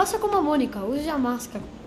faça como a Mônica, use a máscara.